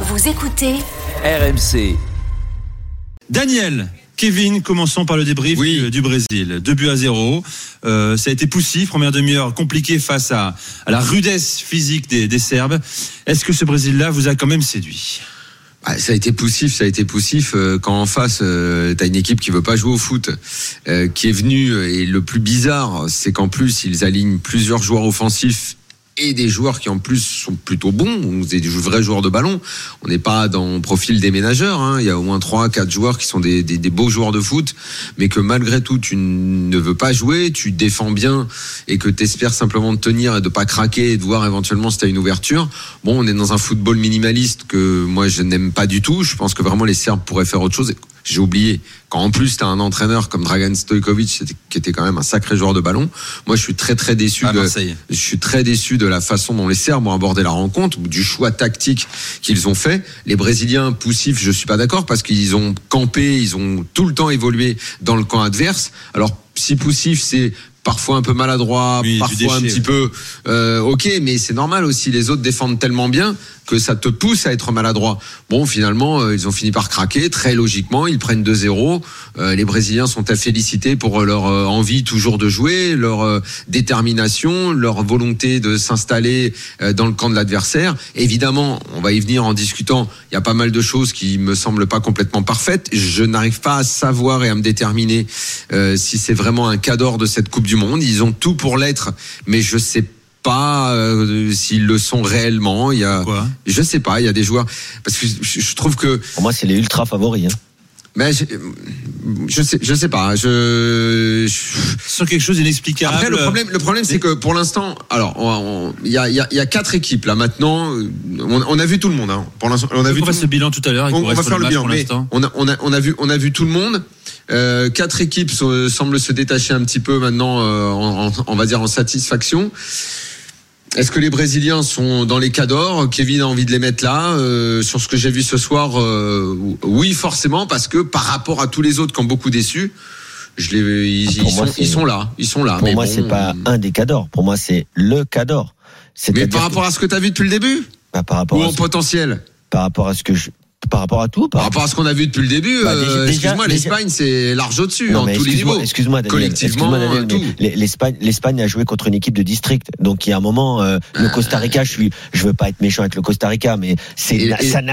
Vous écoutez RMC. Daniel, Kevin, commençons par le débrief Oui. du, du Brésil. Deux buts à zéro. Euh, ça a été poussif, première demi-heure compliquée face à, à la rudesse physique des, des Serbes. Est-ce que ce Brésil-là vous a quand même séduit? Ah, ça a été poussif, ça a été poussif euh, quand en face euh, t'as une équipe qui veut pas jouer au foot, euh, qui est venue et le plus bizarre, c'est qu'en plus ils alignent plusieurs joueurs offensifs et des joueurs qui en plus sont plutôt bons, des vrais joueurs de ballon. On n'est pas dans le profil des ménageurs. Hein. Il y a au moins trois, quatre joueurs qui sont des, des, des beaux joueurs de foot, mais que malgré tout tu ne veux pas jouer, tu défends bien et que tu espères simplement de tenir et de pas craquer et de voir éventuellement si tu as une ouverture. Bon, on est dans un football minimaliste que moi je n'aime pas du tout. Je pense que vraiment les Serbes pourraient faire autre chose. J'ai oublié quand en plus tu as un entraîneur comme Dragan Stojkovic qui était quand même un sacré joueur de ballon. Moi je suis très très déçu de je suis très déçu de la façon dont les Serbes ont abordé la rencontre, du choix tactique qu'ils ont fait. Les Brésiliens poussifs, je suis pas d'accord parce qu'ils ont campé, ils ont tout le temps évolué dans le camp adverse. Alors si poussif, c'est parfois un peu maladroit, Oui, parfois un petit peu euh, ok, mais c'est normal aussi. Les autres défendent tellement bien que ça te pousse à être maladroit. Bon, finalement, euh, ils ont fini par craquer très logiquement. Ils prennent 2-0. Euh, les Brésiliens sont à féliciter pour leur euh, envie toujours de jouer, leur euh, détermination, leur volonté de s'installer euh, dans le camp de l'adversaire. Évidemment, on va y venir en discutant. Il y a pas mal de choses qui me semblent pas complètement parfaites. Je n'arrive pas à savoir et à me déterminer euh, si c'est vraiment un cadre de cette Coupe du Monde. Ils ont tout pour l'être, mais je sais pas euh, s'ils le sont réellement. Il y a, Quoi je sais pas. Il y a des joueurs parce que je, je trouve que Pour moi, c'est les ultra favoris. hein. mais je, je sais, je sais pas. Je, je- Sur quelque chose d'inexplicable. après le problème, le problème c'est que pour l'instant, alors on- on- il y a, il y, a, il y a quatre équipes là maintenant. On, on a vu tout le monde. Hein. Pour l'instant, on a vu on tout fasse le bilan tout à l'heure. on, va faire le match bilan, pour mais l'instant. on a, on, a, on, a vu, on a vu tout le monde. Euh, quatre équipes se- semblent se détacher un petit peu maintenant, euh, en, en- on va dire en satisfaction. Est-ce que les Brésiliens sont dans les cadors Kevin a envie de les mettre là. Euh, sur ce que j'ai vu ce soir, euh, oui, forcément, parce que par rapport à tous les autres qui ont beaucoup déçu, je les, ils, Ah, ils sont, c'est- ils sont là, ils sont là. Pour mais moi, bon, c'est pas un des cadors. Pour moi, c'est le cador. Mais par rapport à ce que tu as vu depuis le début, bah, par rapport ou à en ce- potentiel, par rapport à ce que je, par rapport à tout, par par rapport à ce qu'on a vu depuis le début, Bah, euh, excuse-moi, l'Espagne c'est large au-dessus en tous les niveaux. excuse-moi, Daniel, Collectivement, euh, l'Espagne, l'Espagne a joué contre une équipe de district. Donc, il y a un moment, euh, le Costa Rica, je suis, je veux pas être méchant avec le Costa Rica, mais c'est,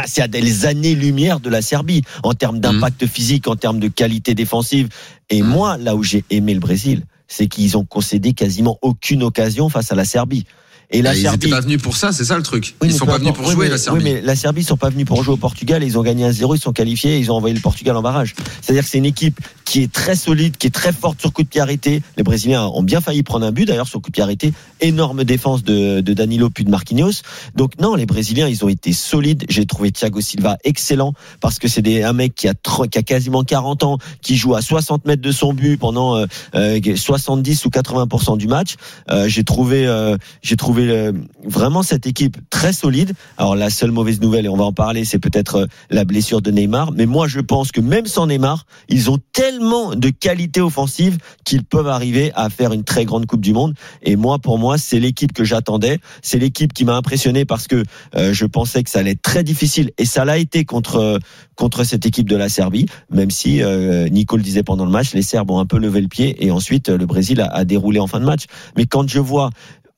c'est à des années-lumière de la Serbie en termes d'impact physique, en termes de qualité défensive. Et Mhm. moi, là où j'ai aimé le Brésil, c'est qu'ils ont concédé quasiment aucune occasion face à la Serbie. Et la Ah, ils Serbie. étaient pas venus pour ça, c'est ça le truc. Oui, ils sont pas venus pour Oui, jouer mais- la Serbie. Oui, mais la Serbie, ils sont pas venus pour jouer au Portugal. Ils ont gagné 1-0, ils sont qualifiés, ils ont envoyé le Portugal en barrage. C'est-à-dire que c'est une équipe qui est très solide, qui est très forte sur coup de pied arrêté. Les Brésiliens ont bien failli prendre un but d'ailleurs sur coup de pied arrêté. Énorme défense de, de Danilo puis de Marquinhos. Donc non, les Brésiliens, ils ont été solides. J'ai trouvé Thiago Silva excellent parce que c'est un mec qui a, tro- qui a quasiment 40 ans, qui joue à 60 mètres de son but pendant euh, euh, 70 ou 80% du match. Euh, j'ai trouvé, euh, j'ai trouvé euh, vraiment cette équipe très solide. Alors la seule mauvaise nouvelle, et on va en parler, c'est peut-être euh, la blessure de Neymar. Mais moi, je pense que même sans Neymar, ils ont tellement de qualité offensive qu'ils peuvent arriver à faire une très grande Coupe du Monde. Et moi, pour moi, c'est l'équipe que j'attendais. C'est l'équipe qui m'a impressionné parce que euh, je pensais que ça allait être très difficile. Et ça l'a été contre contre cette équipe de la Serbie. Même si euh, Nico le disait pendant le match, les Serbes ont un peu levé le pied et ensuite le Brésil a déroulé en fin de match. Mais quand je vois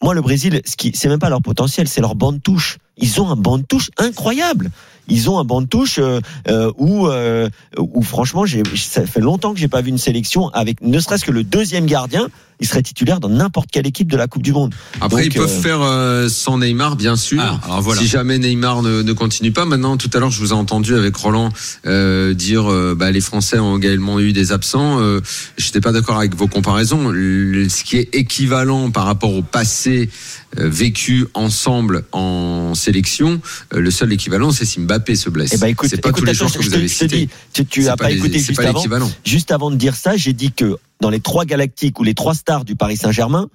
moi, le Brésil, ce qui, c'est même pas leur potentiel, c'est leur banc de touche. Ils ont un banc de touche incroyable. Ils ont un banc de touche euh, euh, où, euh, où franchement, j'ai, ça fait longtemps que j'ai pas vu une sélection avec ne serait-ce que le deuxième gardien, il serait titulaire dans n'importe quelle équipe de la Coupe du Monde. Après, Donc, ils peuvent euh, faire euh, sans Neymar, bien sûr. Ah, alors voilà. Si jamais Neymar ne, ne continue pas, maintenant, tout à l'heure, je vous ai entendu avec Roland euh, dire euh, bah, les Français ont également eu des absents. Euh, je n'étais pas d'accord avec vos comparaisons. Le- ce qui est équivalent par rapport au passé euh, vécu ensemble en sélection, euh, le seul équivalent, c'est si Mbappé se blesse. Eh ben écoute, c'est pas écoute, tous les joueurs que je vous te- avez te dis, tu, tu C'est as pas, les- écouté c'est juste pas avant. l'équivalent. Juste avant de dire ça, j'ai dit que dans les trois galactiques ou les trois stars du Paris Saint-Germain,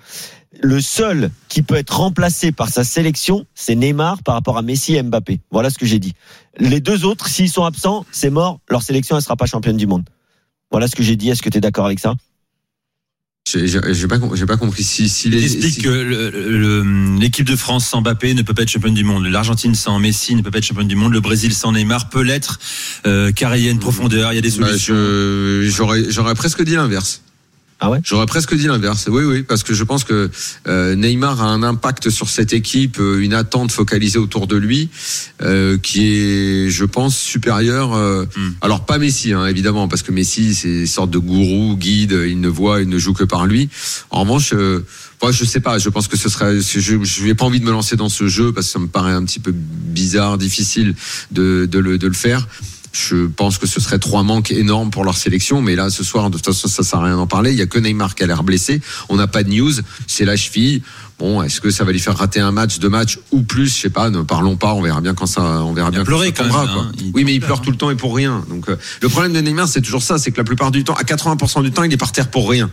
le seul qui peut être remplacé par sa sélection, c'est Neymar par rapport à Messi et Mbappé. Voilà ce que j'ai dit. Les deux autres, s'ils sont absents, c'est mort. Leur sélection, elle sera pas championne du monde. Voilà ce que j'ai dit. Est-ce que tu es d'accord avec ça? J'ai pas, pas compris. Si, si Il les, explique si- que l'équipe de France sans Mbappé ne peut pas être championne du monde. L'Argentine sans Messi ne peut pas être championne du monde. Le Brésil sans Neymar peut l'être, euh, car il y a une profondeur, il y a des bah, solutions. j'aurais presque dit l'inverse. Ah ouais? J'aurais presque dit l'inverse. Oui, oui, parce que je pense que euh, Neymar a un impact sur cette équipe, euh, une attente focalisée autour de lui, euh, qui est, je pense, supérieure. euh, Hmm. Alors pas Messi, hein, évidemment, parce que Messi, c'est une sorte de gourou, guide. Il ne voit, il ne joue que par lui. En revanche. euh, moi, je sais pas. Je pense que ce serait. Je, je n'ai pas envie de me lancer dans ce jeu parce que ça me paraît un petit peu bizarre, difficile de, de, le, de le faire. Je pense que ce serait trois manques énormes pour leur sélection, mais là ce soir de toute façon ça sert à rien d'en parler. Il y a que Neymar qui a l'air blessé. On n'a pas de news. C'est la cheville. Bon, est-ce que ça va lui faire rater un match, deux matchs ou plus? Je sais pas. Ne parlons pas. On verra bien quand ça. On verra Il bien. pleuré quand quand même, tombera, hein. quoi. Oui, mais il pleure, pleure hein. tout le temps et pour rien. Donc euh, le problème de Neymar, c'est toujours ça, c'est que la plupart du temps, à 80% du temps, il est par terre pour rien,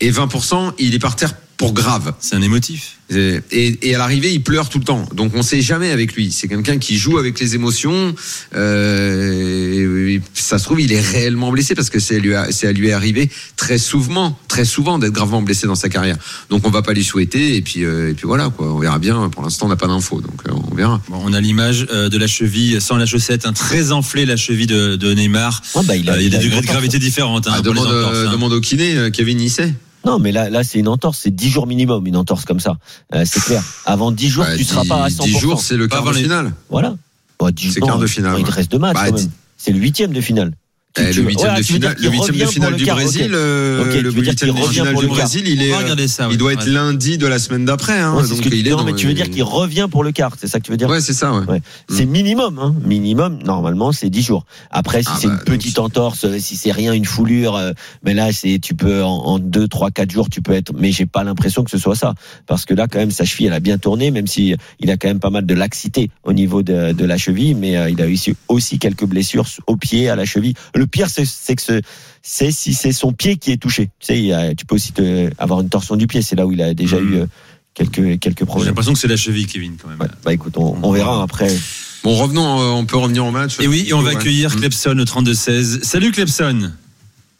et 20% il est par terre pour grave. C'est un émotif. Et, et- et à l'arrivée, il pleure tout le temps. Donc on sait jamais avec lui. C'est quelqu'un qui joue avec les émotions. Euh, et ça se trouve, il est réellement blessé parce que c'est lui, c'est lui arrivé très souvent, très souvent d'être gravement blessé dans sa carrière. Donc on va pas lui souhaiter. Et puis, euh, et puis voilà quoi. On verra bien. Pour l'instant, on n'a pas d'infos, donc euh, on verra. Bon, on a l'image euh, de la cheville sans la chaussette, un très enflé la cheville de, de Neymar. Ah bah, il a, Euh, il y a des degrés de gravité différentes hein, Ah, demande, hein. demande au kiné, euh, Kevin Nissé. Non, mais là, là, c'est une entorse. C'est 10 jours minimum, une entorse comme ça. Euh, c'est clair. Avant 10 jours, Bah, tu seras pas à 100%. 10 jours, c'est le Pas quart avant de les- finale. Voilà. Bon, 10 C'est non, quart de finale, Il te reste deux matchs Bah, quand même. C'est le huitième de finale. Eh, le huitième ouais, de finale, qu'il le huitième de revient finale pour du quart, Brésil, ok. euh, Ok, tu le huitième de finale du. Brésil, il est, ça, ouais. il doit être Ouais. lundi de la semaine d'après. Hein, donc il est non, dans mais tu veux dire qu'il revient pour le quart, c'est ça que tu veux dire Ouais, c'est ça. Ouais. Ouais. C'est minimum, hein. minimum. Normalement, c'est 10 jours. Après, si Ah c'est bah, une petite donc- entorse, euh, si c'est rien, une foulure, euh, mais là, c'est tu peux en, en 2, 3, 4 jours, tu peux être. Mais j'ai pas l'impression que ce soit ça, parce que là, quand même, sa cheville, elle a bien tourné, même si il a quand même pas mal de laxité au niveau de, de la cheville, mais euh, il a eu aussi quelques blessures au pied, à la cheville. Le pire, c'est c'est que ce- c'est si c'est son pied qui est touché. Tu sais, il y a- tu peux aussi te- avoir une torsion du pied. C'est là où il a déjà Mhm. eu euh, quelques quelques J'ai problèmes. l'impression que c'est la cheville, Kevin, quand même. Ouais. Bah écoute, on, on verra après. Bon, revenons, euh, on peut revenir au match. Et oui, et on va Ouais. accueillir Mm. Clepson au 32-16. Salut Clepson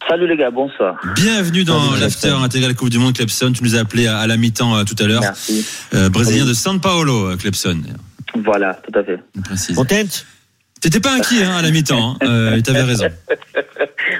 Salut les gars, bonsoir. Bienvenue dans l'after intégral Coupe du Monde Clepson. Tu nous as appelé à, à la mi-temps euh, tout à l'heure. Merci. Euh, Brésilien Salut. de São Paulo, euh, Clepson. Voilà, tout à fait. Contente T'étais pas inquiet hein, à la mi-temps, hein, euh, et t'avais raison.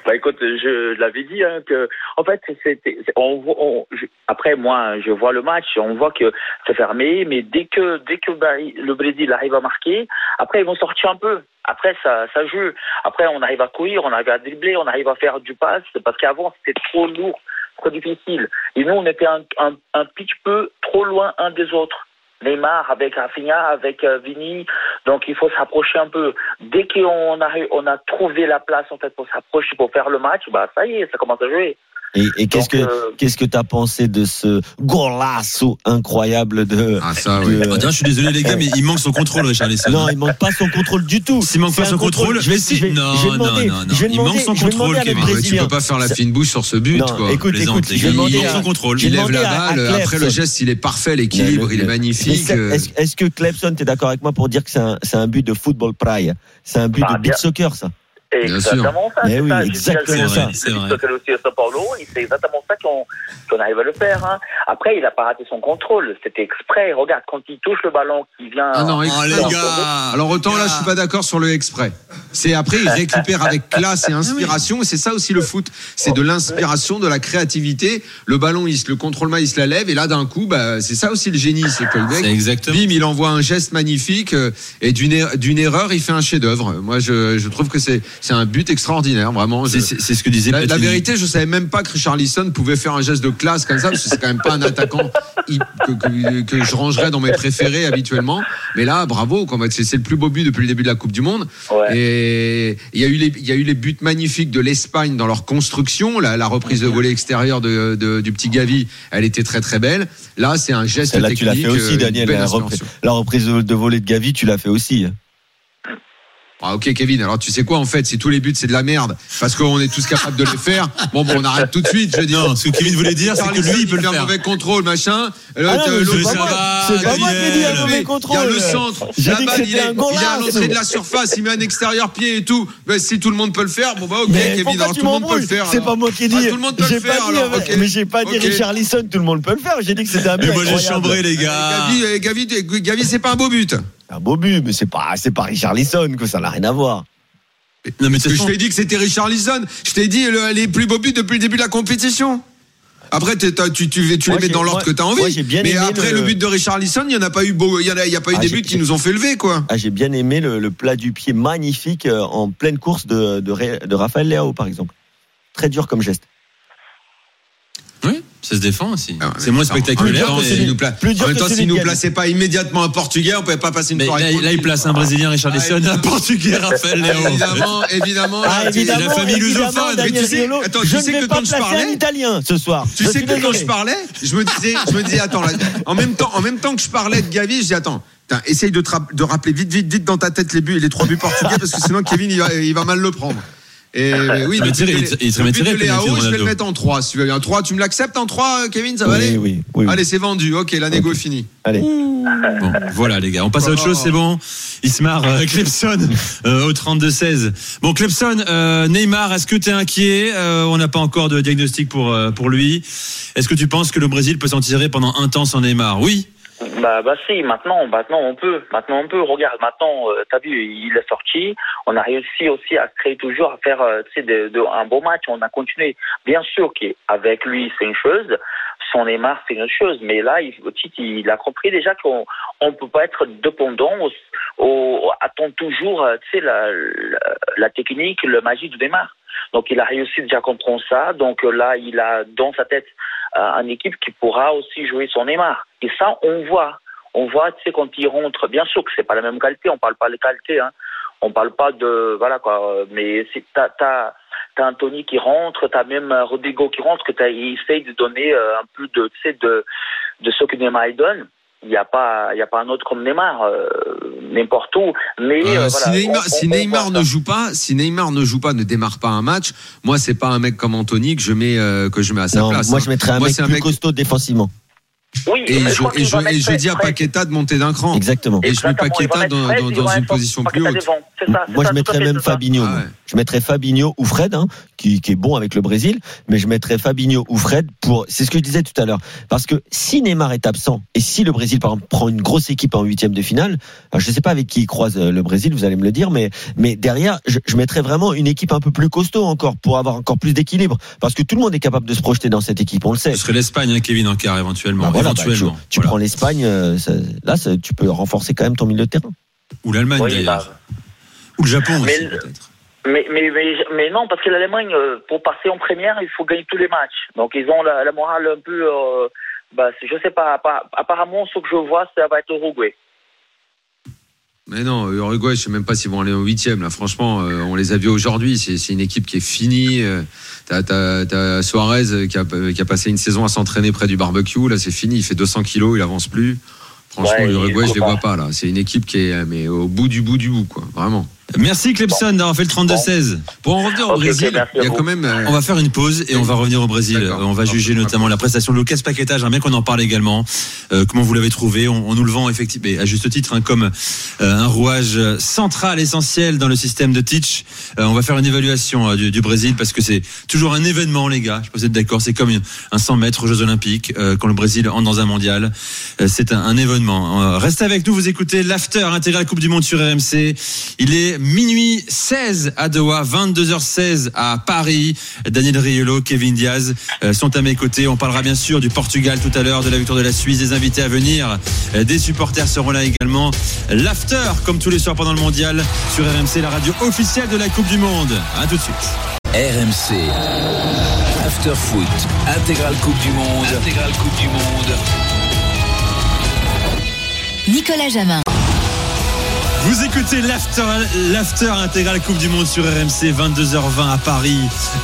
Bah écoute, je l'avais dit hein, que en fait c'était on, on- après moi je vois le match, on voit que c'est fermé, mais dès que dès que le Brésil arrive à marquer, après ils vont sortir un peu. Après ça ça joue. Après on arrive à courir, on arrive à dribbler, on arrive à faire du pass parce qu'avant c'était trop lourd, trop difficile. Et nous on était un, un, un petit peu trop loin un des autres. Neymar avec Rafinha, avec euh, Vini, donc il faut s'approcher un peu. Dès qu'on arrive, on a trouvé la place en fait pour s'approcher, pour faire le match, bah ça y est, ça commence à jouer. Et, et qu'est-ce que euh, qu'est-ce que t'as pensé de ce golasso incroyable de Ah, ça, de- oui. Oh, d'ailleurs, je suis désolé les gars, mais il manque son contrôle, Richarlison. Non, il manque pas son contrôle du tout. S'il manque pas son contrôle, je vais, si- je vais, non, je vais demander, non, non, non. je vais Il demander, manque son contrôle, Kevin. tu peux pas faire la fine bouche sur ce but, Non, quoi. écoute, écoute, je Il manque son contrôle. Il lève la balle, après le geste, il est parfait, l'équilibre, il est magnifique. Est-ce que Clemson, t'es d'accord avec moi pour dire que c'est un, c'est un but de football praille C'est un but Bah, de beat bien. soccer, ça? Exactement ça. Mais oui, ça. Exactement ça. C'est aussi à Sao Paulo, c'est exactement ça qu'on arrive à le faire. Hein. Après, il a pas raté son contrôle, c'était exprès. Regarde, quand il touche le ballon qui vient. Ah non, Oh, exprès. les Non. gars Alors autant là, je suis pas d'accord sur le exprès. C'est après, il récupère avec classe et inspiration. Et c'est ça aussi le foot. C'est de l'inspiration, de la créativité. Le ballon, il se le contrôle mal, il se la lève. Et là, d'un coup, bah, c'est ça aussi le génie. C'est que le mec, exactement. bim, il envoie un geste magnifique. euh, Et d'une er- d'une erreur, il fait un chef-d'œuvre. Moi, je, je trouve que c'est c'est un but extraordinaire, vraiment. Je- C'est ce que disait la, la vérité, je savais même pas que Richarlison pouvait faire un geste de classe comme ça, parce que c'est quand même pas un attaquant i- que, que- que je rangerais dans mes préférés habituellement. Mais là, bravo. C'est le plus beau but depuis le début de la Coupe du Monde. Ouais. Et il y a eu les, il y a eu les buts magnifiques de l'Espagne dans leur construction. La, la reprise de volet extérieur de, de- du petit Gavi, elle était très très belle. Là, c'est un geste Celle-là, technique. tu l'as fait aussi, euh, Daniel. La reprise, la reprise de, de volée de Gavi, tu l'as fait aussi. Ah, ok Kevin, alors tu sais quoi en fait, si tous les buts c'est de la merde, parce qu'on est tous capables de les faire, bon bon on arrête tout de suite, je dis. Non, ce que Kevin voulait dire, c'est que lui, il peut le faire. mauvais contrôle, machin. Ah L'autre- c'est ça pas moi, va, c'est pas moi qui dit un il y a le centre, la balle, il est, à l'entrée de la surface, il met un extérieur pied et tout. Ben, si tout le monde peut le faire, bon bah ok Kevin, alors tout le monde peut le faire. C'est pas moi qui ai Ah, dit. tout le monde peut le J'ai faire, euh, mais j'ai pas dit. Richarlison, tout le monde peut le faire. J'ai dit que c'était un but Mais moi, j'ai chambré, les gars. Eh, Gavi, Gavi, c'est pas un beau but. Un beau but, mais c'est pas, c'est pas Richarlison que ça n'a rien à voir. Non, mais Parce que c'est je t'ai dit que c'était Richarlison. Je t'ai dit le- les plus beaux buts depuis le début de la compétition. Après, tu, tu, tu Moi, les mets dans l'ordre que t'as envie. moi, j'ai bien mais aimé après, le... le- but de Richarlison, il y en a pas eu beau, il y en a, il y a pas eu Ah, des buts qui nous ont fait lever, quoi. Ah, j'ai bien aimé le, le plat du pied magnifique euh, en pleine course de, de, de Raphaël Léao, par exemple. Très dur comme geste. Ça se défend aussi. Ah ouais, c'est moins spectaculaire. En même temps, mais- s'il nous, pla- plus dur en même temps, s'il nous plaçait pas immédiatement un Portugais, on pouvait pas passer une Mais soirée là, là, il place un Brésilien, Richarlison, Ah, un Portugais, Raphaël Léo. Évidemment, évidemment. Ah, évidemment, la famille lusophone. Mais tu sais- attends, tu je sais que quand je parlais- un Italien ce soir. Tu Je sais que quand je parlais, je me disais, je me disais, attends, là, en même temps, en même temps que je parlais de Gavi, je dis, attends, essaye de, te de rappeler vite, vite, vite dans ta tête les buts, les trois buts portugais, parce que sinon Kevin, il va, il va mal le prendre. Et mais oui, Il tirer, il- je vais le mettre en 3. Si tu veux un 3, tu me l'acceptes en 3, Kevin, ça va Oui, aller oui, oui. Allez, c'est vendu. Ok, la négo est finie. Allez. Bon, voilà les gars, on passe à autre chose, c'est bon. Ismar euh, Clemson euh, au 32-16. Bon Clemson, euh, Neymar, est-ce que tu es inquiet Euh, On n'a pas encore de diagnostic pour euh, pour lui. Est-ce que tu penses que le Brésil peut s'en tirer pendant un temps sans Neymar? Oui. Bah, bah si, maintenant, maintenant on peut, maintenant on peut. Regarde, maintenant, euh, t'as vu, il est sorti. On a réussi aussi à créer toujours, à faire, euh, tu sais, de, un beau match. On a continué. Bien sûr qu'avec lui c'est une chose, son Neymar c'est une chose. Mais là, il, Tite, il a compris déjà qu'on on peut pas être dépendant au attend toujours, euh, tu sais, la, la, la technique, le magie du Neymar. Donc il a réussi déjà à comprendre ça. Donc euh, là, il a dans sa tête euh, une équipe qui pourra aussi jouer son Neymar. Et ça, on voit. On voit, tu sais, quand il rentre, bien sûr que c'est pas la même qualité, on parle pas de qualité, hein. On parle pas de, voilà quoi, mais t'as, t'as, t'as Anthony qui rentre, t'as même euh, Rodrigo qui rentre, que t'as, il essaye de donner euh, un peu de, tu sais, de, de ce que Neymar donne. Il n'y a pas, il y a pas un autre comme Neymar, euh, n'importe où. Mais, Euh, euh, si Neymar, on- si on- on Neymar voit ne joue pas, si Neymar ne joue pas, ne démarre pas un match, moi c'est pas un mec comme Anthony que je mets euh, que je mets à sa Non, place. moi, hein. je mettrais un Moi, mec un plus mec- costaud défensivement. Oui, Et je, et et dis à. Paqueta de monter d'un cran. Exactement. Et je mets Paqueta dans, une position plus haute. ça, Moi, ça, je mettrais même. Fabinho. Ah ouais. Je mettrais Fabinho ou Fred, hein, qui, qui est bon avec le Brésil, mais je mettrais Fabinho ou Fred pour. C'est ce que je disais tout à l'heure. Parce que si Neymar est absent et si le Brésil, par exemple, prend une grosse équipe en huitième de finale, je ne sais pas avec qui il croise euh, le Brésil, vous allez me le dire, mais, mais derrière, je, je mettrais vraiment une équipe un peu plus costaud encore pour avoir encore plus d'équilibre. Parce que tout le monde est capable de se projeter dans cette équipe, on le sait. Ce serait l'Espagne, hein, Kevin en quart éventuellement. Bah voilà, bah, éventuellement. tu tu Voilà. prends l'Espagne, euh, ça- là, ça- tu peux renforcer quand même ton milieu de terrain. Ou l'Allemagne Oui, d'ailleurs. bah, Ou le Japon Mais aussi peut-être. Mais, mais, mais, mais non, parce que l'Allemagne, euh, pour passer en première, il faut gagner tous les matchs. Donc ils ont la, la morale un peu. Euh, bah, je sais pas, appa- apparemment, ce que je vois, ça va être Uruguay. Mais non, Uruguay, je sais même pas s'ils vont aller au huitième. Là, franchement, euh, on les a vus aujourd'hui. C'est c'est une équipe qui est finie. Euh, T'as Suarez qui a, qui a passé une saison à s'entraîner près du barbecue. Là, c'est fini. Il fait 200 kilos, il avance plus. Franchement, Ouais, l'Uruguay, je les vois pas. pas là. C'est une équipe qui est mais au bout du bout du bout, quoi. Vraiment. Merci Clemson d'avoir fait le 32-16. Pour en revenir au Brésil, il y a quand même. euh, On va faire une pause et on va revenir au Brésil. Euh, On va juger notamment la prestation de Lucas Paqueta. J'aimerais bien qu'on en parle également. Euh, comment vous l'avez trouvé? On, on nous le vend effectivement, et à juste titre, hein, comme euh, un rouage central, essentiel dans le système de Teach. Euh, on va faire une évaluation euh, du, du Brésil parce que c'est toujours un événement, les gars. Je sais pas si vous êtes d'accord. C'est comme une- un 100 mètres aux Jeux Olympiques euh, quand le Brésil entre dans un mondial. Euh, c'est un, un événement. Euh, restez avec nous. Vous écoutez l'after intégral Coupe du Monde sur RMC. Il est minuit 16 à Doha, 22h16 à Paris. Daniel Riolo, Kevin Diaz euh, sont à mes côtés. On parlera bien sûr du Portugal tout à l'heure, de la victoire de la Suisse, des invités à venir. Euh, Des supporters seront là également. L'after, comme tous les soirs pendant le mondial, sur RMC, la radio officielle de la Coupe du Monde. À tout de suite. RMC. After Foot. Intégrale Coupe du Monde. Intégrale Coupe du Monde. Nicolas Jamin. Vous écoutez l'after, l'after intégral Coupe du Monde sur RMC, 22h20 à Paris,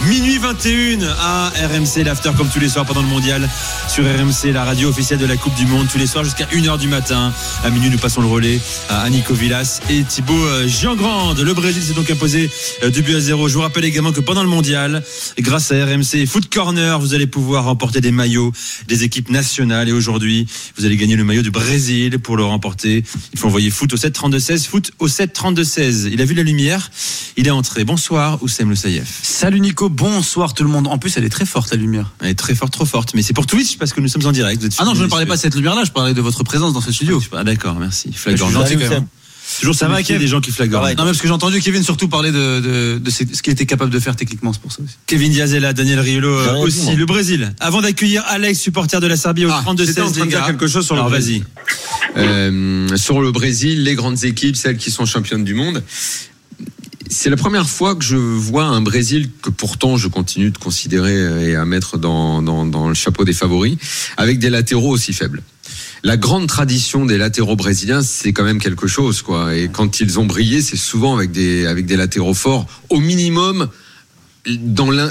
minuit 21 à RMC, l'after comme tous les soirs pendant le mondial sur RMC, la radio officielle de la Coupe du Monde, tous les soirs jusqu'à 1h du matin. À minuit, nous passons le relais à Nico Villas et Thibaut euh, Giangrande. Le Brésil s'est donc imposé euh, du but à zéro. Je vous rappelle également que pendant le mondial, grâce à RMC Foot Corner, vous allez pouvoir remporter des maillots des équipes nationales. Et aujourd'hui, vous allez gagner le maillot du Brésil pour le remporter. Il faut envoyer foot au 7 32 16 foot au 7 32 16. Il a vu la lumière, il est entré. Bonsoir Oussem Le Saïef. Salut Nico, bonsoir tout le monde. En plus, elle est très forte la lumière. Elle est très forte, trop forte. Mais c'est pour Twitch parce que nous sommes en direct. Vous êtes Ah non, je ne parlais pas de cette lumière-là, je parlais de votre présence dans ce studio. Ah d'accord, merci. Je Flagorne. Toujours Ça va, va Kev des gens qui. Ouais. Non, mais parce que j'ai entendu Kevin surtout parler de, de, de ce qu'il était capable de faire techniquement, c'est pour ça aussi. Kevin Diaz est là, Daniel Riolo euh, aussi. le Brésil. Avant d'accueillir Alex, supporter de la Serbie au Ah, 32 j'étais 16 en train de dire quelque chose sur le Brésil. vas-y. Euh, sur le Brésil, les grandes équipes, celles qui sont championnes du monde. C'est la première fois que je vois un Brésil que pourtant je continue de considérer et à mettre dans, dans, dans le chapeau des favoris, avec des latéraux aussi faibles. La grande tradition des latéraux brésiliens, c'est quand même quelque chose, quoi. Et quand ils ont brillé, c'est souvent avec des, avec des latéraux forts. Au minimum, dans l'un,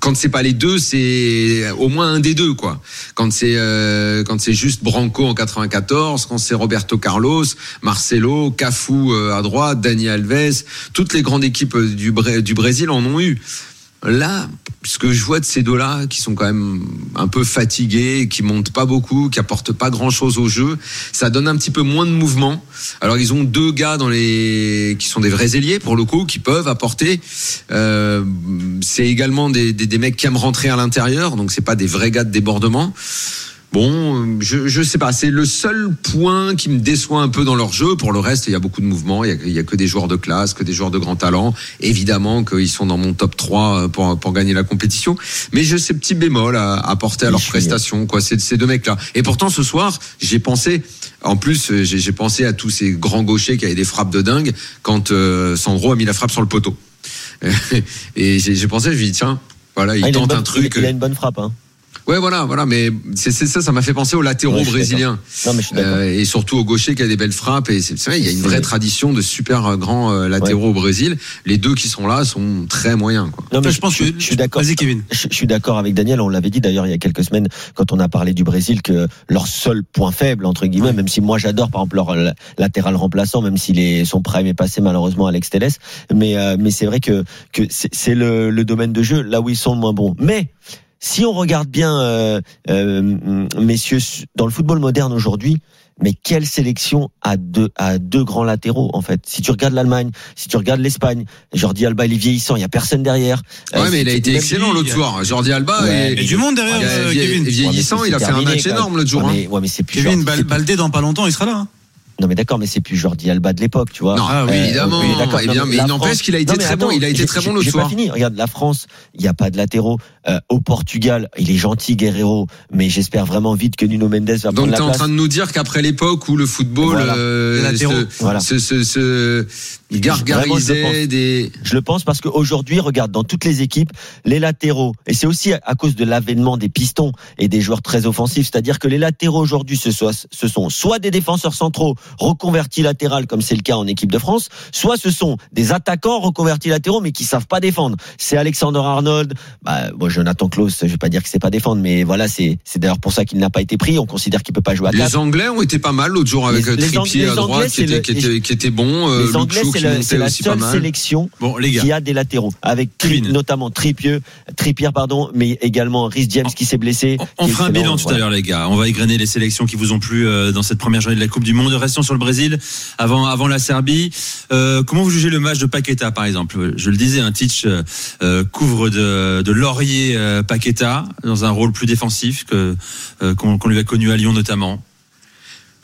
quand c'est pas les deux, c'est au moins un des deux, quoi. Quand c'est euh, quand c'est juste Branco en 94, quand c'est Roberto Carlos, Marcelo, Cafu euh, à droite, Dani Alves, toutes les grandes équipes du, du Brésil en ont eu. Là, ce que je vois de ces deux-là, qui sont quand même un peu fatigués, qui montent pas beaucoup, qui apportent pas grand-chose au jeu, ça donne un petit peu moins de mouvement. Alors ils ont deux gars dans les qui sont des vrais ailiers pour le coup, qui peuvent apporter. Euh, c'est également des, des, des mecs qui aiment rentrer à l'intérieur, donc c'est pas des vrais gars de débordement. Bon, je, je sais pas, c'est le seul point qui me déçoit un peu dans leur jeu. Pour le reste, il y a beaucoup de mouvements, il y a, il y a que des joueurs de classe, que des joueurs de grand talent. Évidemment qu'ils sont dans mon top 3 pour, pour gagner la compétition. Mais j'ai ces petits bémols à à apporter à leur Je suis- prestation, quoi, ces, ces deux mecs-là. Et pourtant, ce soir, j'ai pensé, en plus, euh, j'ai pensé à tous ces grands gauchers qui avaient des frappes de dingue quand euh, Sandro a mis la frappe sur le poteau. Et j'ai pensé, je lui ai dit, tiens, voilà, il Ah, il, tente bonne, un truc. il a une bonne frappe. Hein. Ouais, voilà, voilà, mais c'est c'est ça, ça m'a fait penser aux latéraux Ouais, brésiliens. Non, mais je suis d'accord. Euh, et surtout au gaucher qui a des belles frappes. Et c'est c'est vrai, il y a une vraie tradition de super euh, grands euh, latéraux au Brésil. Les deux qui sont là sont très moyens. Quoi. non, mais je pense que je suis d'accord. Vas-y Kevin. Je, je suis d'accord avec Daniel. On l'avait dit d'ailleurs il y a quelques semaines quand on a parlé du Brésil que leur seul point faible entre guillemets, même si moi j'adore par exemple leur euh, latéral remplaçant, même si les, son prime est passé malheureusement à Alex Telles, mais euh, mais c'est vrai que que c'est le, le domaine de jeu là où ils sont moins bons. Mais si on regarde bien, euh, euh, messieurs, dans le football moderne aujourd'hui, mais quelle sélection à deux, à deux grands latéraux, en fait? Si tu regardes l'Allemagne, si tu regardes l'Espagne, Jordi Alba, il est vieillissant, il y a personne derrière. Ouais, Euh, mais il a été excellent l'autre soir. Jordi Alba Ouais, Il y a et, du monde derrière, il a- Kevin. vieillissant, Ouais, il a fait un match énorme l'autre jour. Ouais, hein. mais, ouais, mais c'est plus Kevin, Jordi- Bal- c'est- Baldé dans pas longtemps, il sera là. hein. Non, mais d'accord, mais c'est plus Jordi Alba de l'époque, tu vois. Non, Ah oui, évidemment. oui, d'accord. Eh Non, bien, mais il n'empêche France- qu'il a été Non, très bon. Il a été très bon l'autre j'ai soir. pas fini. Regarde, la France, il n'y a pas de latéraux. Euh, au Portugal, il est gentil, Guerrero, mais j'espère vraiment vite que Nuno Mendes va Donc prendre tu la es en place. train de nous dire qu'après l'époque où le football Voilà. euh, se, Voilà. se, se- Vraiment, je des. Le pense parce qu'aujourd'hui, regarde, dans toutes les équipes, les latéraux, et c'est aussi à- cause de l'avènement des pistons et des joueurs très offensifs, c'est-à-dire que les latéraux aujourd'hui, ce, soit- ce sont soit des défenseurs centraux reconvertis latéral, comme c'est le cas en équipe de France, soit ce sont des attaquants reconvertis latéraux, mais qui savent pas défendre. C'est Alexander Arnold, bah, bon, Jonathan Klaus, je vais pas dire que c'est pas défendre, mais voilà, c'est d'ailleurs pour ça qu'il n'a pas été pris. On considère qu'il peut pas jouer à 4. Les Anglais ont été pas mal l'autre jour avec Les- euh, les Trippier Ang- à droite Anglais, qui était, c'est qui, le- était, qui était bon. euh, Les Anglais, C'est la, seule sélection Bon, les gars. qui a des latéraux, avec Tri- notamment Trippier, Trippier pardon, mais également Rhys James qui s'est blessé. On- fera un bilan tout à l'heure, les gars. On va égrener les sélections qui vous ont plu euh, dans cette première journée de la Coupe du Monde. Restons sur le Brésil avant, avant la Serbie. Euh, comment vous jugez le match de Paqueta, par exemple? Je le disais, un Titch euh, couvre de, de laurier euh, Paqueta dans un rôle plus défensif que qu'on qu'on lui a connu à Lyon notamment.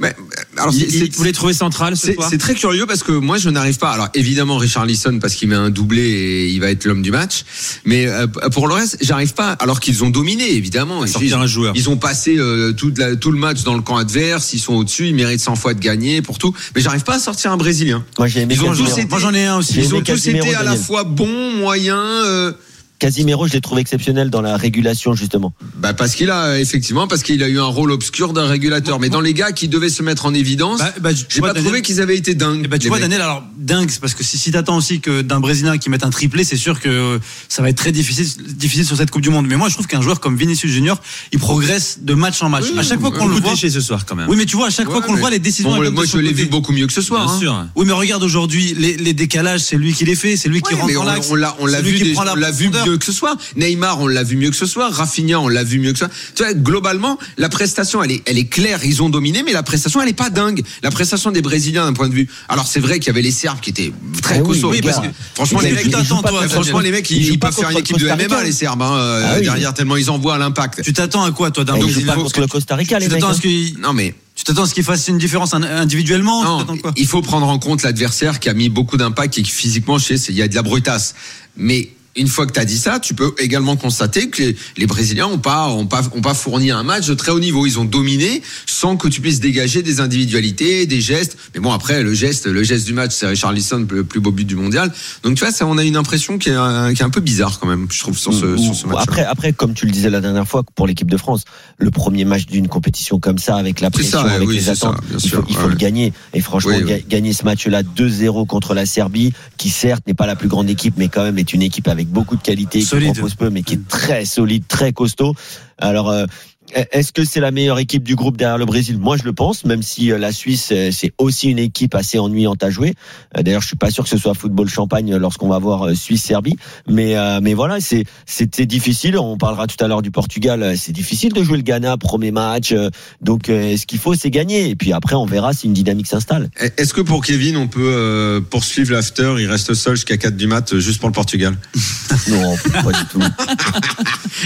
Mais, alors, Il- c'est- il- c'est- vous les trouvez central ce C'est très curieux parce que moi je n'arrive pas. Alors évidemment Richard Lisson parce qu'il met un doublé et il va être l'homme du match. Mais euh, pour le reste, j'arrive pas. Alors qu'ils ont dominé évidemment. Ils, sortir un joueur. ils ont passé euh, toute la- tout le match dans le camp adverse. Ils sont au-dessus. Ils méritent 100 fois de gagner pour tout. Mais j'arrive pas à sortir un Brésilien. Moi j'ai aimé Ils ont Casemiro. tous été- Moi j'en ai un aussi. Ils ont tous été à la fois bons, moyens. euh, Casimiro, je l'ai trouvé exceptionnel dans la régulation justement. Bah parce qu'il a effectivement parce qu'il a eu un rôle obscur d'un régulateur. Mais dans les gars qui devaient se mettre en évidence, Bah, bah, j'ai pas Daniel- trouvé qu'ils avaient été dingues. Eh ben, tu vois, mecs. Daniel, alors dingue, c'est parce que si, si t'attends aussi que d'un Brésilien qui mette un triplé, c'est sûr que ça va être très difficile, difficile sur cette Coupe du Monde. Mais moi, je trouve qu'un joueur comme Vinicius Junior, il progresse de match en match. Oui, à chaque fois qu'on le voit, ce soir quand même. oui, mais tu vois, à chaque fois qu'on le voit, les décisions. Bon, moi je l'ai vu beaucoup mieux que ce soir. Bien hein. sûr. Oui, mais regarde aujourd'hui, les, les décalages, c'est lui qui les fait, c'est lui qui rentre dans on, l'axe. on l'a, vu, on l'a vu que ce soir. Neymar, on l'a vu mieux que ce soir. Rafinha, on l'a vu mieux que ce soir. Tu vois, globalement, la prestation, elle est, elle est claire. Ils ont dominé, mais la prestation, elle est pas dingue. La prestation des Brésiliens, d'un point de vue. Alors c'est vrai qu'il y avait les Serbes qui étaient très Ah oui, costauds. les parce que, franchement, les mecs, ils jouent t'attends, pas toi, contre- franchement, les mecs, ils ils, jouent ils pas peuvent faire une équipe de. MMA, les Serbes, hein, euh, Ah oui. derrière tellement ils envoient à l'impact. Tu t'attends à quoi, toi, d'un Brésilien contre le Costa Rica, Tu les mecs. t'attends à hein. Non mais tu t'attends à ce qu'il fasse une différence in- individuellement Non, quoi il faut prendre en compte l'adversaire qui a mis beaucoup d'impact et qui physiquement, je sais, il y a de la brutasse. Mais une fois que tu as dit ça, tu peux également constater que les, les Brésiliens ont pas, ont pas, ont pas fourni un match de très haut niveau. Ils ont dominé sans que tu puisses dégager des individualités, des gestes. Mais bon, après, le geste, le geste du match, c'est Richarlison, le plus beau but du mondial. Donc tu vois, ça, on a une impression qui est, un- qui est un peu bizarre quand même, je trouve, sur ce, sur ce match. après, après, comme tu le disais la dernière fois, pour l'équipe de France, le premier match d'une compétition comme ça, avec la pression, ça, avec oui, les ça, attentes, bien il faut, il faut ouais. le gagner. Et franchement, Oui, oui. ga- gagner ce match-là 2-0 contre la Serbie, qui certes n'est pas la plus grande équipe, mais quand même est une équipe avec beaucoup de qualité, qui propose peu, mais qui est très solide, très costaud. Alors, euh, est-ce que c'est la meilleure équipe du groupe derrière le Brésil? Moi, je le pense, même si euh, la Suisse, euh, c'est aussi une équipe assez ennuyante à jouer. Euh, D'ailleurs, je suis pas sûr que ce soit football champagne lorsqu'on va voir Suisse-Serbie. Mais, euh, mais voilà, c'est c'est c'est difficile. On parlera tout à l'heure du Portugal. C'est difficile de jouer le Ghana, premier match. Donc, euh, ce qu'il faut, c'est gagner. Et puis après, on verra si une dynamique s'installe. Est-ce que pour Kevin, on peut euh, poursuivre l'after? Il reste seul jusqu'à 4 du mat, juste pour le Portugal. Non, pas du tout.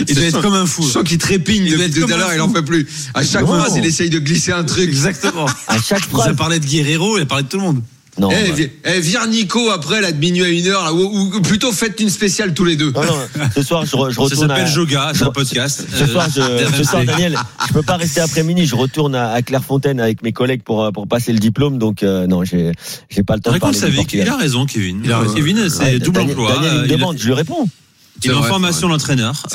Il doit être comme un fou. Je sens qu'il trépigne depuis à l'heure, il en peut plus. À chaque Non. phrase, il essaye de glisser un truc. Exactement. À chaque Il a parlé de Guerrero, il a parlé de tout le monde. Non. Eh, bah, vi- eh, vire Nico après, là, de minuit à une heure, là, ou, ou plutôt faites une spéciale tous les deux. non, non, ce soir, je, re- je Ça retourne s'appelle à, Joga, c'est un podcast. Ce soir, je, euh, ce soir. Daniel, je peux pas rester après midi. Je retourne à, à Clairefontaine avec mes collègues pour euh, pour passer le diplôme. Donc euh, non, j'ai j'ai pas le temps de Raconte parler sa du vie. Portugal. Il a raison, Kevin. Il a raison. Kevin, c'est Ouais, double Daniel- emploi. Daniel, il me Euh, il- demande, je lui réponds. Il est en formation.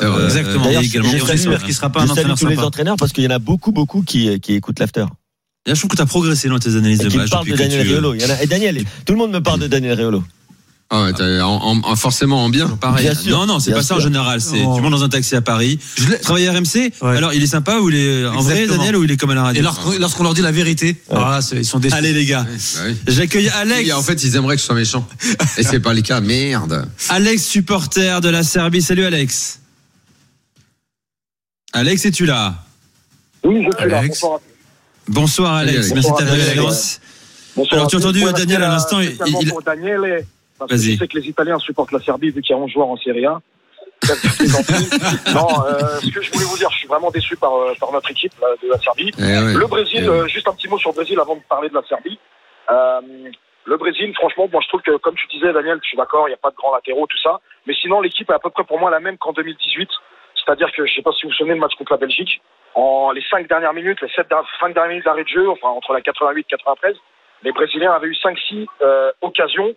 Euh, Exactement. et D'ailleurs, également J'espère qu'il sera pas un entraîneur tous les entraîneurs parce qu'il y en a beaucoup beaucoup qui qui écoutent l'after Là, je trouve que tu as progressé dans tes analyses et de match. parlent depuis de Daniel tu- Riolo. Il y en a, et Daniel, tout le monde me parle de Daniel Riolo. Ah ouais, t'as- en- en- forcément en bien. Pareil. Bien sûr, non, non, c'est pas ça en général. C'est tu montes dans un taxi à Paris. Je Travailler à RMC. Ouais. Alors, il est sympa ou il est en vrai. Daniel, ou il est comme à la radio? Et lorsqu'on leur dit la vérité, alors là, c'est- ils sont déçus. Allez, les gars. Bah oui. J'accueille Alex. En fait, ils aimeraient que je sois méchant. Et c'est pas le cas. Merde. Alex, supporter de la Serbie. Salut, Alex. Alex, es-tu là? Oui, je suis là. Alex. Bonsoir. Bonsoir, Alex. Merci de ta présence. Alors, tu as entendu Ouais, Daniel à l'instant, il- spécialement il- pour Daniel, et- parce que je sais que les Italiens supportent la Serbie vu qu'il y a 11 joueurs en Serie A. Non, euh, ce que je voulais vous dire, je suis vraiment déçu par, euh, par notre équipe là, de la Serbie. Eh ouais. Le Brésil, Eh euh, juste un petit mot sur le Brésil avant de parler de la Serbie. Euh, le Brésil, franchement, moi je trouve que, comme tu disais, Daniel, je suis d'accord, il n'y a pas de grands latéraux, tout ça. Mais sinon, l'équipe est à peu près pour moi la même qu'en 2018. C'est-à-dire que je sais pas si vous vous souvenez le match contre la Belgique. En les cinq dernières minutes, les sept der- cinq dernières minutes d'arrêt de jeu, enfin entre la 88 et 93, les Brésiliens avaient eu 5-6 euh, occasions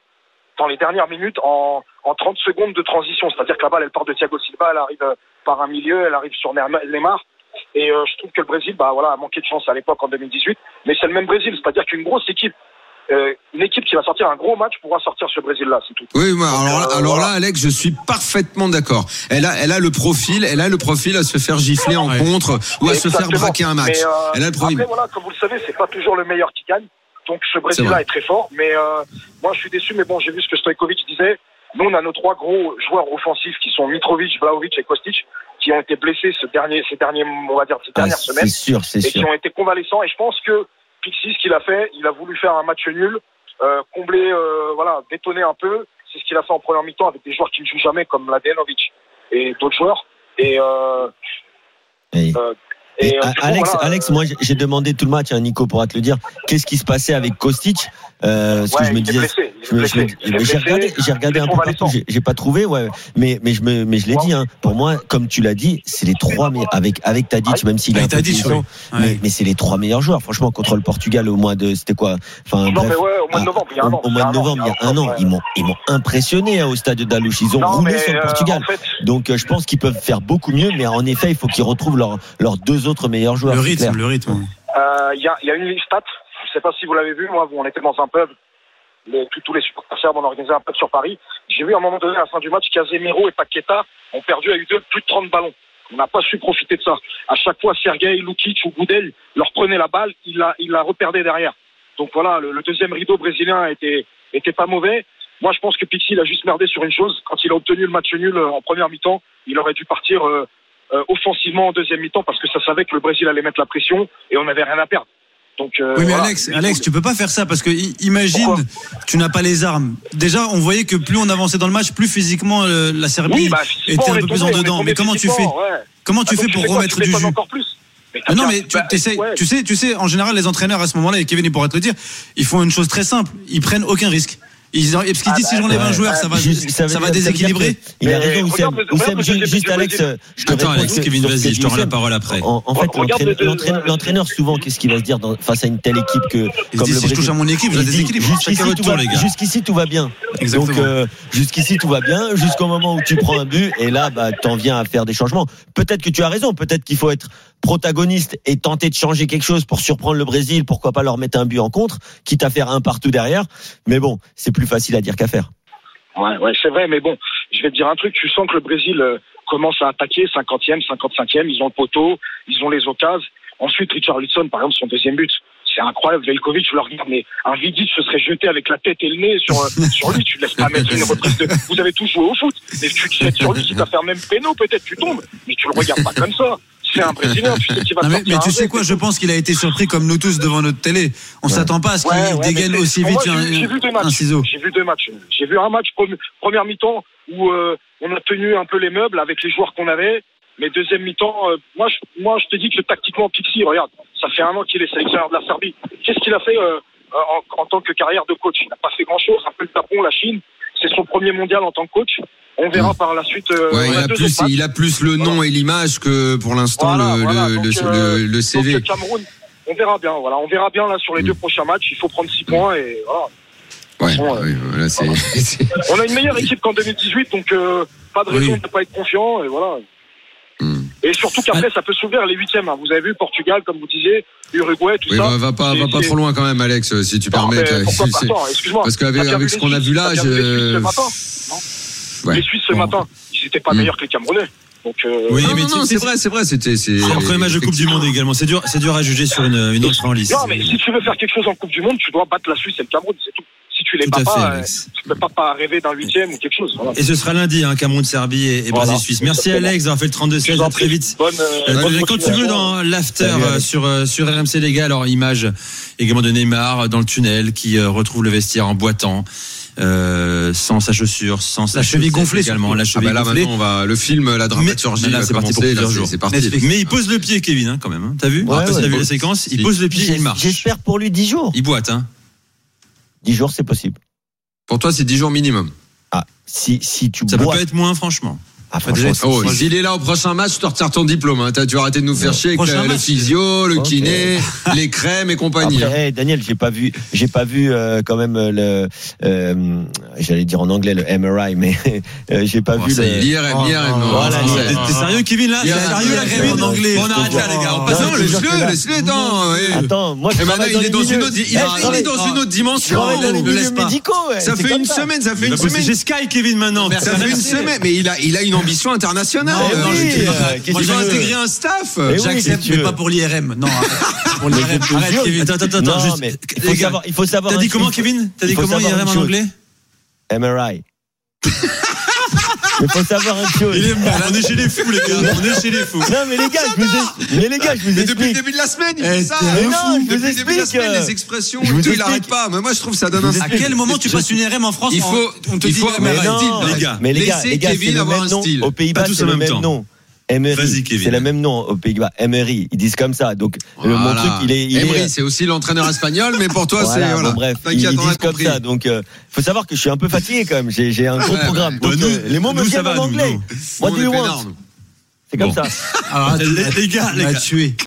dans les dernières minutes en, en 30 secondes de transition. C'est-à-dire que la balle, elle part de Thiago Silva, elle arrive euh, par un milieu, elle arrive sur Neymar-. Et euh, je trouve que le Brésil, bah voilà, a manqué de chance à l'époque en 2018. Mais c'est le même Brésil, c'est-à-dire qu'une grosse équipe, euh, une équipe qui va sortir un gros match pourra sortir ce Brésil-là, c'est tout. Oui, alors, là- euh, alors là, Alex, je suis parfaitement d'accord. Elle a, elle a le profil, elle a le profil à se faire gifler en contre ou à se faire braquer un match. Mais, euh, Elle a le profil. Après, voilà, comme vous le savez, c'est pas toujours le meilleur qui gagne. Donc ce Brésil-là est, très fort. Mais euh, moi, je suis déçu. Mais bon, j'ai vu ce que Stojkovic disait. Nous, on a nos trois gros joueurs offensifs qui sont Mitrovic, Vlaovic et Kostic, qui ont été blessés ce dernier, ces derniers, on va dire, ces Ah, dernières c'est semaines sûr, et qui sûr. ont été convalescents. Et je pense que Pixis, ce qu'il a fait, il a voulu faire un match nul, euh, combler, euh, voilà, détonner un peu. C'est ce qu'il a fait en première mi-temps avec des joueurs qui ne jouent jamais comme Mladenovic et d'autres joueurs. Et, euh, Et- euh, Et et, euh, Alex, voilà, Alex, moi j'ai- j'ai demandé tout le match, hein, Nico pourra te le dire, qu'est-ce qui se passait avec Kostic? Euh, ce que je me disais. mais j'ai regardé, j'ai regardé un peu partout, j'ai- pas trouvé, ouais. Mais mais je me mais je l'ai dit, hein. Pour moi, comme tu l'as dit, c'est les trois meilleurs avec avec Tadic, même s'il est un peu mais mais c'est les trois meilleurs joueurs. Franchement, contre le Portugal au mois de, c'était quoi? Enfin Non, bref. mais ouais, au mois de Ah, novembre, il y a un au- an. au mois de novembre, il y a un an, ils m'ont ils m'ont impressionné hein, au stade d'Alouche. Ils ont Non, roulé mais, sur le euh, Portugal. en fait, Donc euh, je pense qu'ils peuvent faire beaucoup mieux, mais en effet, il faut qu'ils retrouvent leurs leurs deux autres meilleurs joueurs. Le rythme, le rythme. Il y, a, il y a une stat, sais pas si vous l'avez vu, moi, on était dans un pub, tous, les supporters serbes, on a organisé un pub sur Paris. J'ai vu à un moment donné, à la fin du match, Casemiro et Paqueta ont perdu à eux deux plus de 30 ballons. On n'a pas su profiter de ça. À chaque fois, Sergei, Lukic ou Goudel leur prenaient la balle, il la, reperdait derrière. Donc voilà, le, deuxième rideau brésilien était, pas mauvais. Moi, je pense que Pixi il a juste merdé sur une chose. Quand il a obtenu le match nul euh, en première mi-temps, il aurait dû partir euh, euh, offensivement en deuxième mi-temps parce que ça savait que le Brésil allait mettre la pression et on n'avait rien à perdre. Donc, euh, Oui, mais voilà. Alex, Alex, tu peux pas faire ça parce que imagine, Pourquoi tu n'as pas les armes. Déjà, on voyait que plus on avançait dans le match, plus physiquement euh, la Serbie Oui, bah, était un peu plus en dedans. Mais comment tu fais ouais. Comment tu fais pour fais quoi? remettre Tu du m'étonnes jus encore plus. Mais Ah non, mais tu, bah, ouais. tu sais, tu sais, en général, les entraîneurs à ce moment-là, et Kevin il pourrait te le dire, ils font une chose très simple. Ils prennent aucun risque. Ils, parce qu'ils Ah disent bah, si j'enlève un ouais. joueur, ça va, Juste- ça, va déséquilibrer. Il a raison, Oussem. Oussem, juste, Alex, je te Attends, Alex, Kevin, vas-y, je te rends la parole après. En, en fait, l'entraîneur- le- l'entraîneur le- l'entraîneur, souvent, qu'est-ce qu'il va se dire dans- face à une telle équipe que, Il comme dit le si je touche à mon équipe, je la déséquilibre. Jusqu'ici, tout va- va bien. Exactement. Donc, euh, jusqu'ici, tout va bien, jusqu'au moment où tu prends un but, et là, bah, t'en viens à faire des changements. Peut-être que tu as raison, peut-être qu'il faut être protagoniste et tenter de changer quelque chose pour surprendre le Brésil, pourquoi pas leur mettre un but en contre, quitte à faire un partout derrière. Mais bon, c'est plus facile à dire qu'à faire. Ouais, ouais, c'est vrai, mais bon, je vais te dire un truc. Tu sens que le Brésil euh, commence à attaquer, 50e, 55e. Ils ont le poteau, ils ont les occasions. Ensuite, Richard Richarlison, par exemple, son deuxième but. C'est incroyable. Velkovic, je le regarde, mais un Vidic se serait jeté avec la tête et le nez sur, euh, sur lui. Tu ne laisses pas mettre une reprise. Vous avez tous joué au foot. Mais tu te jettes sur lui, quitte à faire même péno, peut-être tu tombes. Mais tu le regardes pas comme ça. C'est un Brésilien, tu sais qu'il va Non, te mais, mais tu sais quoi, je pense qu'il a été surpris comme nous tous devant notre télé. On s'attend pas à ce qu'il Ouais, ouais, dégaine aussi vite moi, un, j'ai- vu deux un matchs. ciseau. J'ai vu deux matchs. J'ai vu un match pre- première mi-temps où euh, on a tenu un peu les meubles avec les joueurs qu'on avait. Mais deuxième mi-temps, euh, moi, je, moi, je te dis que tactiquement, Pixi, regarde, ça fait un an qu'il est sélectionneur de la Serbie. Qu'est-ce qu'il a fait euh, en, en tant que carrière de coach? Il n'a pas fait grand-chose. Un peu le Japon, la Chine. C'est son premier mondial en tant que coach. On verra par la suite. euh, Ouais, il, a plus, autres matchs. il a plus le nom et l'image que pour l'instant Voilà, le, voilà. le, Donc, le, euh, le- le CV. Donc, Cameroun, on verra bien. Voilà, on verra bien là sur les Mm. deux prochains matchs. Il faut prendre six points et voilà. Ouais, façon, ouais, voilà, c'est- c'est- On a une meilleure équipe qu'en 2018, donc euh, pas de raison Oui. de ne pas être confiant. Et voilà. Hmm. Et surtout qu'après, ça peut s'ouvrir les huitièmes. hein. Vous avez vu Portugal, comme vous disiez, Uruguay, tout Oui, ça. va, va pas, va trop loin quand même, Alex, si tu Non, permets. Attends, excuse-moi. Parce qu'avec avec ce qu'on a vu là, les Suisses ce matin Ouais. Les Suisses ce Bon. matin, ils n'étaient pas Mm. meilleurs que les Camerounais. Donc, euh, Oui, Non, mais non, tu- non, c'est- vrai, c'est vrai, c'était. C'est premier match de Coupe du Monde également. C'est dur, c'est dur à juger sur une, une autre en lice. non, mais si tu veux faire quelque chose en Coupe du Monde, tu dois battre la Suisse et le Cameroun, c'est tout. Si tu les Tout bats pas, euh, Alex. tu peux pas, pas rêver d'un huitième ou quelque chose. Voilà. Et ce sera lundi, hein, Cameroun, Serbie et, et Voilà. Brésil-Suisse. Merci Exactement. Alex d'avoir fait le 32-16. Je vous en À très prie. vite. Bonne, euh, Euh, bonne quand tu veux dans l'after euh, sur euh, sur RMC les gars, alors image également de Neymar dans le tunnel qui euh, retrouve le vestiaire en boitant, euh, sans sa chaussure, sans sa La cheville gonflée, également, la Ah cheville bah là gonflée. maintenant on va le film la dramaturgie va c'est parti pour plusieurs jours. parti. Mais il pose le pied, Kevin, hein, quand même. hein. T'as vu? Ouais, T'as ouais. vu la séquence? Il pose le pied, J'es- il marche. J'espère pour lui 10 jours. Il boite, hein. 10 jours, c'est possible. Pour toi c'est 10 jours minimum. Ah, si, si tu Ça peut bois. pas être moins, franchement. Ah, déjà, c'est- Oh, s'il est là au prochain match, tu te retires ton diplôme. Hein. T'as- Tu vas arrêter de nous faire Non. chier avec Prochain le, physio, le kiné, les crèmes et compagnie. hein. Après, hey, Daniel, j'ai pas vu, j'ai pas vu euh, quand même euh, le, euh, j'allais dire en anglais le MRI, mais euh, j'ai pas Oh, vu le. L'IRM, Oh, l'IRM, voilà. T'es sérieux, Kevin, là? T'es sérieux, là, il y a Kevin? en anglais, On arrête te là, les gars. On passe Non, laisse-le, laisse-le, attends. moi je Eh il est dans une autre, il, Eh, est travaille- dans une autre dimension. milieux laisse pas. Ça fait une semaine, ça fait une bah, semaine. J'ai Sky, Kevin, maintenant. Ça fait une semaine, mais il a, il a une ambition internationale. Eh non, oui, je- euh, moi, va veux intégrer un staff. Eh oui, J'accepte, mais pas pour l'IRM. Non, pour l'IRM. je te Arrête. Kevin. Attends, attends, attends, Non, juste. mais il faut savoir, il faut savoir. T'as dit comment. Kevin T'as dit comment savoir IRM en anglais MRI. Il faut savoir une chose. Il est malade. On est chez les fous, les gars. On est chez les fous. Non mais les gars, je vous ai- mais les gars, je vous Mais depuis le explique. début de la semaine, il Eh, fait ça. Mais fou. non, je vous depuis le début de la explique, semaine, les expressions, je vous tout, il explique. arrête pas. Mais moi, je trouve que ça donne un À quel moment tu passes une IRM en France Il faut, on te il dit mais les gars. mais les gars, les gars, c'est Kevin le avoir même un nom. style. Aux Pays-Bas, Pas tous c'est en le même nom. Emery, c'est le même nom aux Pays-Bas. Emery, ils disent comme ça. Donc le- mon Voilà. truc, il est, il Emery, est. c'est aussi l'entraîneur espagnol, mais pour toi, Voilà, c'est bon, voilà. bref, ils, ils disent comme ça. Donc, euh, faut savoir que je suis un peu fatigué quand même. J'ai j'ai un gros Ouais, programme. ouais. Donc, Nous- euh, les mots me nous, ça viennent va, en anglais. nous. What Nous, do on you est want? peinards, nous. C'est comme Bon. ça. Alors, Les- les gars, les gars.